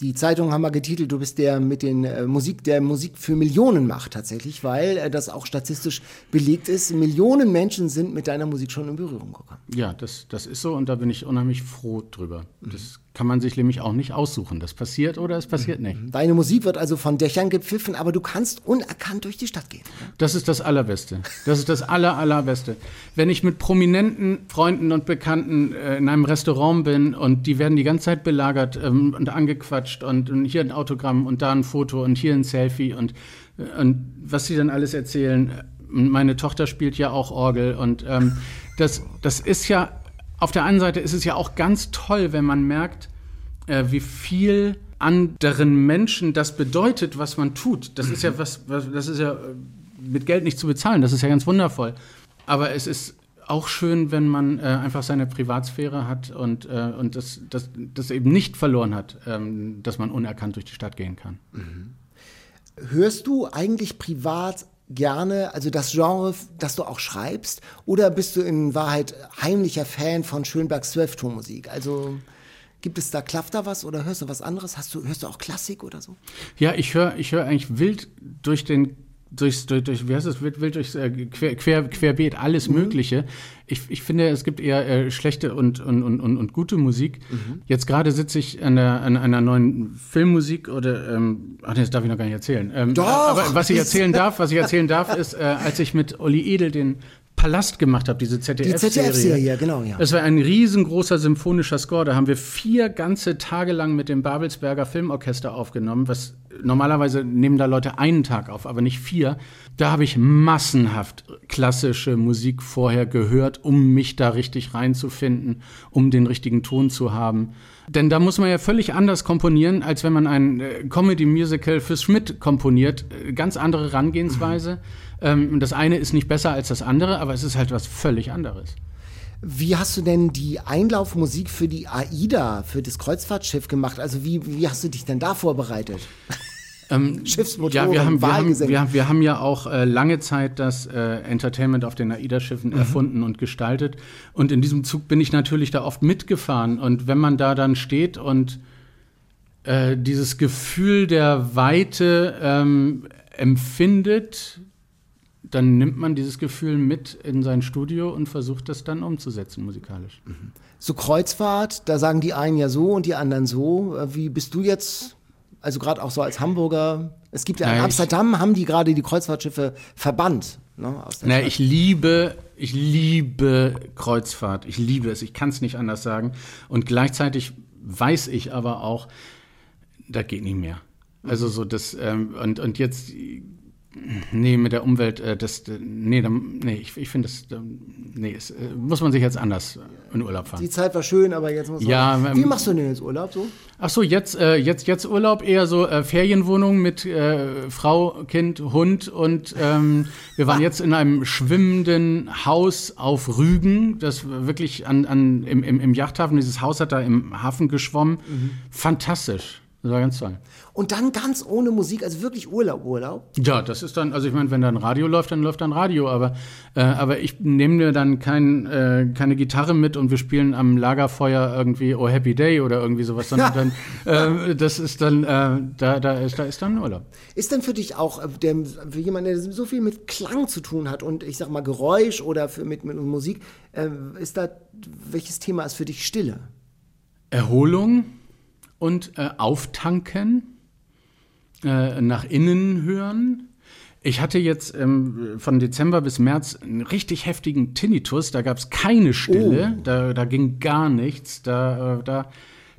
Speaker 4: Die Zeitung haben wir getitelt, du bist der mit den äh, Musik, der Musik für Millionen macht tatsächlich, weil äh, das auch statistisch belegt ist. Millionen Menschen sind mit deiner Musik schon in Berührung gekommen.
Speaker 2: Ja, das, das ist so und da bin ich unheimlich froh drüber. Das kann man sich nämlich auch nicht aussuchen. Das passiert oder es passiert nicht.
Speaker 4: Deine Musik wird also von Dächern gepfiffen, aber du kannst unerkannt durch die Stadt gehen.
Speaker 2: Das ist das Allerbeste. Das ist das Aller, Allerbeste. Wenn ich mit prominenten Freunden und Bekannten äh, in einem Restaurant bin und die werden die ganze Zeit belagert ähm, und angequatscht und, und hier ein Autogramm und da ein Foto und hier ein Selfie und, äh, und was sie dann alles erzählen. Meine Tochter spielt ja auch Orgel und ähm, das, das ist ja, auf der einen Seite ist es ja auch ganz toll, wenn man merkt, äh, wie viel anderen Menschen das bedeutet, was man tut. Das ist ja was, was das ist ja äh, mit Geld nicht zu bezahlen. Das ist ja ganz wundervoll. Aber es ist auch schön, wenn man äh, einfach seine Privatsphäre hat und, äh, und das, das, das eben nicht verloren hat, ähm, dass man unerkannt durch die Stadt gehen kann.
Speaker 4: Hörst du eigentlich privat gerne, also das Genre, das du auch schreibst, oder bist du in Wahrheit heimlicher Fan von Schönbergs Zwölftonmusik? Also gibt es da, klafft da was oder hörst du was anderes? Hast du, hörst du auch Klassik oder so?
Speaker 2: Ja, ich höre ich hör eigentlich wild durch den durchs, durch, durch, wie heißt es, wild, wild durchs äh, quer, quer, querbeet alles Mögliche. Ich, ich finde, es gibt eher äh, schlechte und, und, und, und, und gute Musik. Jetzt gerade sitze ich an, der, an einer neuen Filmmusik oder, ähm, ach nee, das darf ich noch gar nicht erzählen. Ähm,
Speaker 4: Doch!
Speaker 2: Aber was ich erzählen darf, was ich erzählen darf, ist, äh, als ich mit Olli Edel den Palast gemacht habe, diese ZDF-Serie.
Speaker 4: ZDF-Serie, genau, ja.
Speaker 2: Es war ein riesengroßer symphonischer Score. Da haben wir vier ganze Tage lang mit dem Babelsberger Filmorchester aufgenommen, was normalerweise nehmen da Leute einen Tag auf, aber nicht vier. Da habe ich massenhaft klassische Musik vorher gehört, um mich da richtig reinzufinden, um den richtigen Ton zu haben. Denn da muss man ja völlig anders komponieren, als wenn man ein äh, Comedy-Musical fürs Schmidt komponiert. Äh, Ganz andere Herangehensweise. Ähm, das eine ist nicht besser als das andere, aber es ist halt was völlig anderes.
Speaker 4: Wie hast du denn die Einlaufmusik für die AIDA, für das Kreuzfahrtschiff gemacht? Also wie, wie hast du dich denn da vorbereitet? Schiffsmotoren,
Speaker 2: Ja, wir haben, wir, haben, wir, haben, wir haben ja auch äh, lange Zeit das äh, Entertainment auf den AIDA-Schiffen erfunden und gestaltet. Und in diesem Zug bin ich natürlich da oft mitgefahren. Und wenn man da dann steht und äh, dieses Gefühl der Weite ähm, empfindet, dann nimmt man dieses Gefühl mit in sein Studio und versucht das dann umzusetzen musikalisch.
Speaker 4: So Kreuzfahrt, da sagen die einen ja so und die anderen so. Äh, Wie bist du jetzt, also gerade auch so als Hamburger, es gibt ja in
Speaker 2: Naja,
Speaker 4: Amsterdam, haben die gerade die Kreuzfahrtschiffe verbannt. Ne, aus der
Speaker 2: Na,
Speaker 4: Stadt.
Speaker 2: ich liebe, ich liebe Kreuzfahrt. Ich liebe es. Ich kann es nicht anders sagen. Und gleichzeitig weiß ich aber auch, da geht nicht mehr. Also so das ähm, und und jetzt nee mit der Umwelt äh, das äh, nee dann, nee ich, ich finde das nee es, äh, muss man sich jetzt anders in Urlaub fahren.
Speaker 4: die Zeit war schön, aber jetzt muss man.
Speaker 2: Ja,
Speaker 4: Wie
Speaker 2: ähm,
Speaker 4: machst du denn jetzt Urlaub so?
Speaker 2: Ach so, jetzt, äh, jetzt, jetzt Urlaub eher so äh, Ferienwohnung mit äh, Frau, Kind, Hund und ähm, wir waren jetzt in einem schwimmenden Haus auf Rügen, das wirklich an, an, im, im, im Yachthafen, dieses Haus hat da im Hafen geschwommen. Fantastisch. Das war ganz toll.
Speaker 4: Und dann ganz ohne Musik, also wirklich Urlaub, Urlaub.
Speaker 2: Ja, das ist dann, also ich meine, wenn da ein Radio läuft, dann läuft dann Radio, aber, äh, aber ich nehme mir dann kein, äh, keine Gitarre mit und wir spielen am Lagerfeuer irgendwie Oh Happy Day oder irgendwie sowas, sondern dann, äh, das ist dann, äh, da, da, ist, da ist dann Urlaub.
Speaker 4: Ist denn für dich auch, äh, der, für jemanden, der so viel mit Klang zu tun hat und ich sag mal Geräusch oder für, mit, mit Musik, äh, ist da, welches Thema ist für dich Stille?
Speaker 2: Erholung und äh, Auftanken, äh, nach innen hören. Ich hatte jetzt ähm, von Dezember bis März einen richtig heftigen Tinnitus. Da gab es keine Stille, da, da ging gar nichts. Da, äh, da,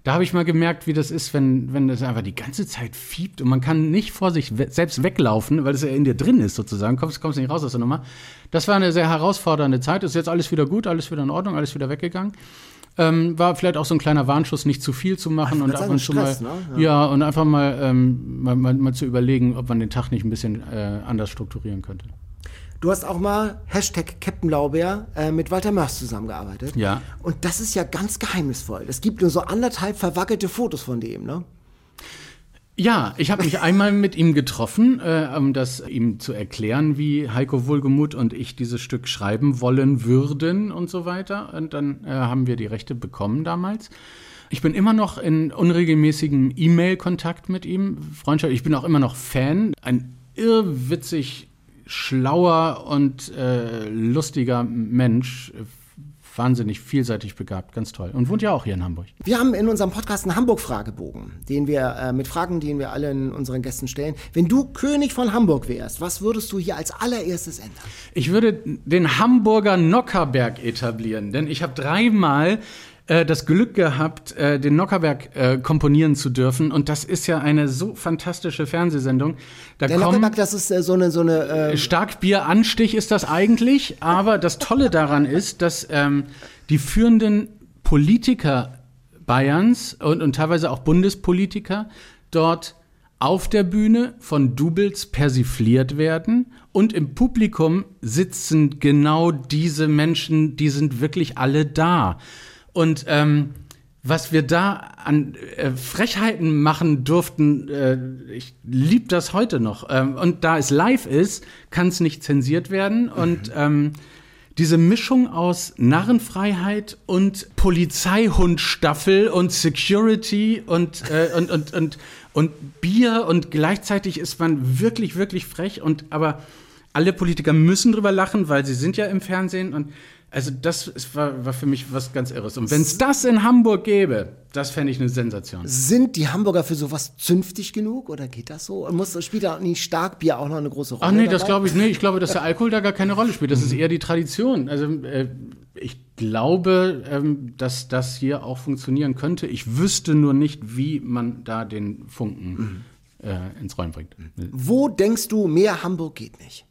Speaker 2: da habe ich mal gemerkt, wie das ist, wenn, wenn das einfach die ganze Zeit fiebt und man kann nicht vor sich we selbst weglaufen, weil es ja in dir drin ist sozusagen. Kommst, kommst nicht raus aus der Nummer. Das war eine sehr herausfordernde Zeit. Ist jetzt alles wieder gut, alles wieder in Ordnung, alles wieder weggegangen. Ähm, war vielleicht auch so ein kleiner Warnschuss, nicht zu viel zu machen
Speaker 4: Ach,
Speaker 2: und ab und zu mal,
Speaker 4: ne?
Speaker 2: ja.
Speaker 4: Ja.
Speaker 2: und einfach mal, ähm, mal, mal, mal zu überlegen, ob man den Tag nicht ein bisschen äh, anders strukturieren könnte.
Speaker 4: Du hast auch mal Hashtag Captain Blaubeer äh, mit Walter Mörs zusammengearbeitet.
Speaker 2: Ja.
Speaker 4: Und das ist ja ganz geheimnisvoll. Es gibt nur so anderthalb verwackelte Fotos von dem, ne?
Speaker 2: Ja, ich habe mich einmal mit ihm getroffen, äh, um das ihm zu erklären, wie Heiko Wohlgemuth und ich dieses Stück schreiben wollen würden und so weiter. Und dann äh, haben wir die Rechte bekommen damals. Ich bin immer noch in unregelmäßigem E-Mail-Kontakt mit ihm, Freundschaft. Ich bin auch immer noch Fan. Ein irrwitzig schlauer und äh, lustiger Mensch. Wahnsinnig vielseitig begabt, ganz toll. Und wohnt ja auch hier in Hamburg.
Speaker 4: Wir haben in unserem Podcast einen Hamburg-Fragebogen, den wir äh, mit Fragen, den wir allen unseren Gästen stellen. Wenn du König von Hamburg wärst, was würdest du hier als allererstes ändern?
Speaker 2: Ich würde den Hamburger Nockerberg etablieren, denn ich habe dreimal äh, das Glück gehabt, äh, den Nockerberg äh, komponieren zu dürfen. Und das ist ja eine so fantastische Fernsehsendung. Da
Speaker 4: Der
Speaker 2: kommen
Speaker 4: Lockerberg, das ist äh, so eine, so eine äh,
Speaker 2: Starkbier-Anstich ist das eigentlich, aber das Tolle daran ist, dass ähm, die führenden Politiker Bayerns und, und teilweise auch Bundespolitiker dort auf der Bühne von Doubles persifliert werden und im Publikum sitzen genau diese Menschen, die sind wirklich alle da. Und ähm, was wir da an äh, Frechheiten machen durften, äh, ich lieb das heute noch. Ähm, und da es live ist, kann es nicht zensiert werden. Und ähm, diese Mischung aus Narrenfreiheit und Polizeihundstaffel und Security und, äh, und, und, und, und Bier und gleichzeitig ist man wirklich, wirklich frech und aber alle Politiker müssen drüber lachen, weil sie sind ja im Fernsehen und also das war, war für mich was ganz Irres. Und wenn es das in Hamburg gäbe, das fände ich eine Sensation.
Speaker 4: Sind die Hamburger für sowas zünftig genug oder geht das so? Muss, spielt da nicht Starkbier auch noch eine große Rolle?
Speaker 2: Ach nee, das
Speaker 4: dabei?
Speaker 2: glaube ich nicht. Ich glaube, dass der Alkohol da gar keine Rolle spielt. Das ist eher die Tradition. Also äh, ich glaube, ähm, dass das hier auch funktionieren könnte. Ich wüsste nur nicht, wie man da den Funken äh, ins Rollen bringt.
Speaker 4: Wo denkst du, mehr Hamburg geht nicht?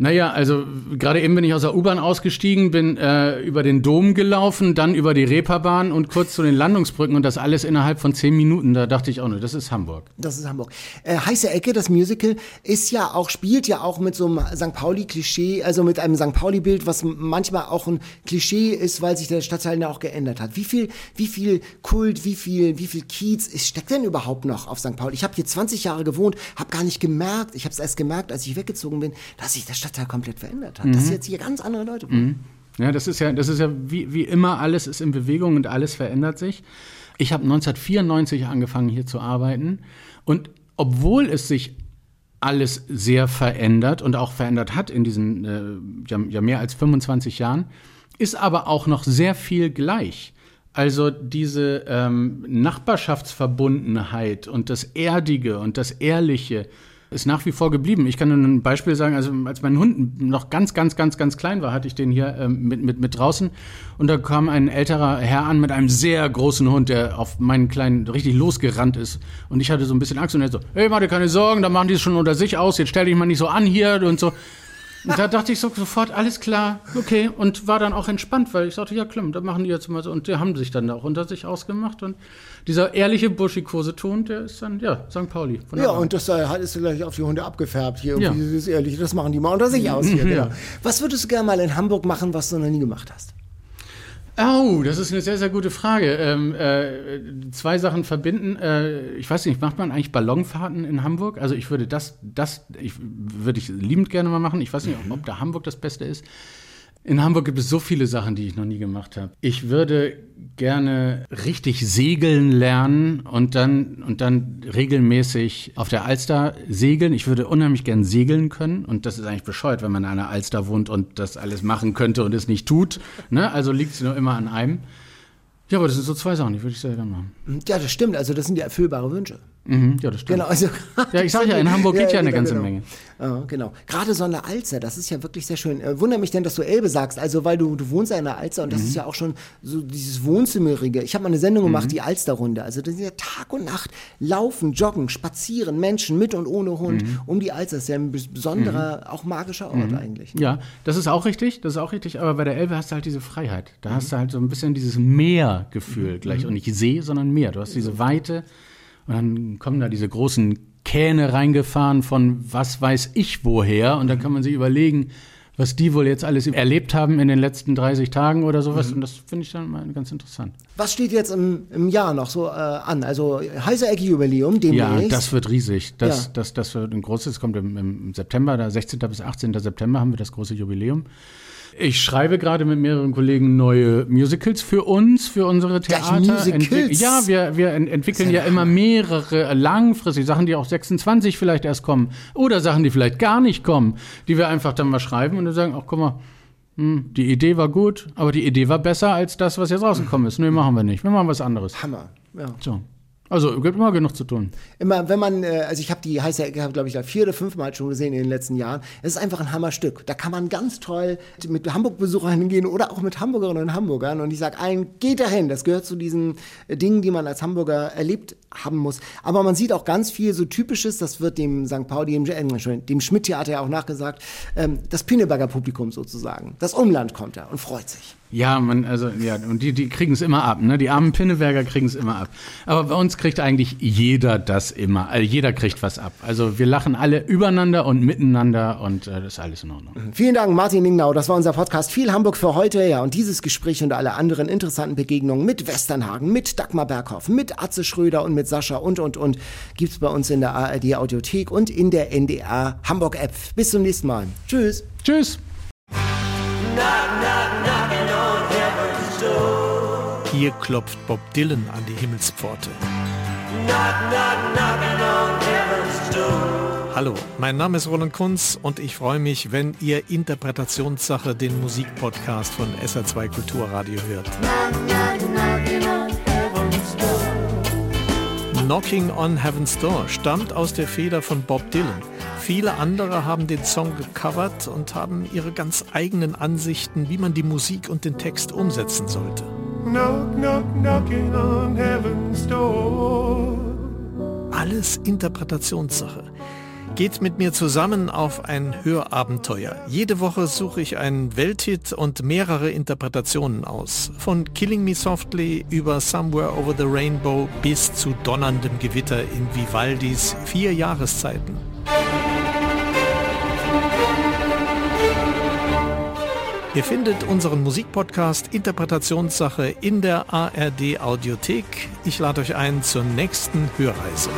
Speaker 2: Naja, also gerade eben bin ich aus der U-Bahn ausgestiegen, bin äh, über den Dom gelaufen, dann über die Reeperbahn und kurz zu den Landungsbrücken und das alles innerhalb von zehn Minuten. Da dachte ich auch nur, das ist Hamburg.
Speaker 4: Das ist Hamburg. Äh, Heiße Ecke, das Musical, ist ja auch, spielt ja auch mit so einem St. Pauli-Klischee, also mit einem St. Pauli-Bild, was manchmal auch ein Klischee ist, weil sich der Stadtteil ja auch geändert hat. Wie viel, wie viel Kult, wie viel, wie viel Kiez ist, steckt denn überhaupt noch auf St. Pauli? Ich habe hier 20 Jahre gewohnt, habe gar nicht gemerkt, ich habe es erst gemerkt, als ich weggezogen bin, dass sich der Stadtteil komplett verändert hat. Dass jetzt hier ganz andere Leute wohnen.
Speaker 2: Ja, das ist ja, das ist ja wie, wie immer, alles ist in Bewegung und alles verändert sich. Ich habe 1994 angefangen hier zu arbeiten und obwohl es sich alles sehr verändert und auch verändert hat in diesen äh, ja, ja mehr als 25 Jahren, ist aber auch noch sehr viel gleich. Also diese ähm, Nachbarschaftsverbundenheit und das Erdige und das Ehrliche ist nach wie vor geblieben. Ich kann nur ein Beispiel sagen, also als mein Hund noch ganz, ganz, ganz, ganz klein war, hatte ich den hier ähm, mit, mit, mit draußen und da kam ein älterer Herr an mit einem sehr großen Hund, der auf meinen Kleinen richtig losgerannt ist und ich hatte so ein bisschen Angst und er so, hey, mach dir keine Sorgen, da machen die es schon unter sich aus, jetzt stell dich mal nicht so an hier und so. Und da dachte ich so sofort, alles klar, okay. Und war dann auch entspannt, weil ich sagte, ja klar, da machen die jetzt mal so. Und die haben sich dann auch unter sich ausgemacht. Und dieser ehrliche, buschikose Ton, der ist dann, ja, St. Pauli.
Speaker 4: Ja,
Speaker 2: Wunderbar.
Speaker 4: und das äh, hat ist gleich auf die Hunde abgefärbt hier.
Speaker 2: Ja.
Speaker 4: Dieses Ehrliche, das machen die mal unter sich aus hier. Genau. Was würdest du gerne mal in Hamburg machen, was du noch nie gemacht hast?
Speaker 2: Oh, das ist eine sehr, sehr gute Frage. Ähm, äh, zwei Sachen verbinden. Äh, ich weiß nicht, macht man eigentlich Ballonfahrten in Hamburg? Also ich würde das, das ich, würde ich liebend gerne mal machen. Ich weiß nicht, ob da Hamburg das Beste ist. In Hamburg gibt es so viele Sachen, die ich noch nie gemacht habe. Ich würde gerne richtig segeln lernen und dann, und dann regelmäßig auf der Alster segeln. Ich würde unheimlich gern segeln können und das ist eigentlich bescheuert, wenn man an der Alster wohnt und das alles machen könnte und es nicht tut. Ne? Also liegt es nur immer an einem. Ja, aber das sind so zwei Sachen, die würde ich sehr gerne machen.
Speaker 4: Ja, das stimmt. Also das sind ja erfüllbare Wünsche.
Speaker 2: Mhm, ja, das stimmt.
Speaker 4: Genau, also
Speaker 2: Ja, ich sag ja, in Hamburg geht ja eine ganze
Speaker 4: genau.
Speaker 2: Menge.
Speaker 4: Ja, genau. Gerade so eine Alster, das ist ja wirklich sehr schön. Äh, wundere mich denn, dass du Elbe sagst, also weil du, du wohnst ja in der Alster und das
Speaker 2: Mhm.
Speaker 4: ist ja auch schon so dieses Wohnzimmerige. Ich habe mal eine Sendung gemacht, die Alsterrunde. Also das ist ja Tag und Nacht laufen, joggen, spazieren, Menschen mit und ohne Hund
Speaker 2: Mhm.
Speaker 4: um die Alster. Das ist ja ein bes- besonderer, auch magischer Ort eigentlich.
Speaker 2: Ja, das ist auch richtig, das ist auch richtig, aber bei der Elbe hast du halt diese Freiheit. Da hast du
Speaker 4: Mhm.
Speaker 2: halt so ein bisschen dieses Meergefühl gleich und nicht See, sondern Meer. Du hast diese Weite und dann kommen da diese großen Kähne reingefahren von was weiß ich woher und dann kann man sich überlegen, was die wohl jetzt alles erlebt haben in den letzten 30 Tagen oder sowas und das finde ich dann mal ganz interessant.
Speaker 4: Was steht jetzt im, im Jahr noch so äh, an? Also heißer Ecki-Jubiläum
Speaker 2: Ja,
Speaker 4: demnächst.
Speaker 2: das wird riesig. Das,
Speaker 4: Ja.
Speaker 2: das, das wird ein großes, kommt im, im September, da 16. bis 18. September haben wir das große Jubiläum. Ich schreibe gerade mit mehreren Kollegen neue Musicals für uns, für unsere
Speaker 4: Gleich
Speaker 2: Theater.
Speaker 4: Musicals?
Speaker 2: Ja, wir, wir ent entwickeln ja immer mehrere langfristig Sachen, die auch 26 vielleicht erst kommen. Oder Sachen, die vielleicht gar nicht kommen, die wir einfach dann mal schreiben und dann sagen, ach guck mal, hm, die Idee war gut, aber die Idee war besser als das, was jetzt rausgekommen ist. Nee, machen wir nicht. Wir machen was anderes.
Speaker 4: Hammer. Ja.
Speaker 2: So. Also, gibt immer genug zu tun.
Speaker 4: Immer, wenn man, äh, also ich habe die heiße Ecke, glaube ich, vier oder fünf Mal schon gesehen in den letzten Jahren. Es ist einfach ein Hammerstück. Da kann man ganz toll mit Hamburg-Besuchern hingehen oder auch mit Hamburgerinnen und Hamburgern. Und ich sage allen, geht dahin. Das gehört zu diesen äh, Dingen, die man als Hamburger erlebt haben muss. Aber man sieht auch ganz viel so Typisches, das wird dem St. Pauli, dem, äh, dem Schmidt-Theater ja auch nachgesagt, ähm, das Pinneberger Publikum sozusagen. Das Umland kommt da und freut sich.
Speaker 2: Ja, man, also, ja, und die, die kriegen es immer ab, ne? Die armen Pinneberger kriegen es immer ab. Aber bei uns kriegt eigentlich jeder das immer. Also jeder kriegt was ab. Also wir lachen alle übereinander und miteinander und äh, das ist alles in Ordnung.
Speaker 4: Vielen Dank, Martin Ningnau. Das war unser Podcast Viel Hamburg für heute. Ja, und dieses Gespräch und alle anderen interessanten Begegnungen mit Westernhagen, mit Dagmar Berghoff, mit Atze Schröder und mit Sascha und, und, und gibt's bei uns in der ARD Audiothek und in der NDR Hamburg App. Bis zum nächsten Mal. Tschüss.
Speaker 2: Tschüss!
Speaker 8: Hier klopft Bob Dylan an die Himmelspforte. Hallo, mein Name ist Roland Kunz und ich freue mich, wenn ihr Interpretationssache den Musikpodcast von SR2 Kulturradio hört. Knocking on Heaven's Door stammt aus der Feder von Bob Dylan. Viele andere haben den Song gecovert und haben ihre ganz eigenen Ansichten, wie man die Musik und den Text umsetzen sollte.
Speaker 9: Knock, knock, knocking on heaven's door.
Speaker 8: Alles Interpretationssache. Geht mit mir zusammen auf ein Hörabenteuer. Jede Woche suche ich einen Welthit und mehrere Interpretationen aus. Von Killing Me Softly über Somewhere Over the Rainbow bis zu donnerndem Gewitter in Vivaldis vier Jahreszeiten. Ihr findet unseren Musikpodcast Interpretationssache in der ARD Audiothek. Ich lade euch ein zur nächsten Hörreise.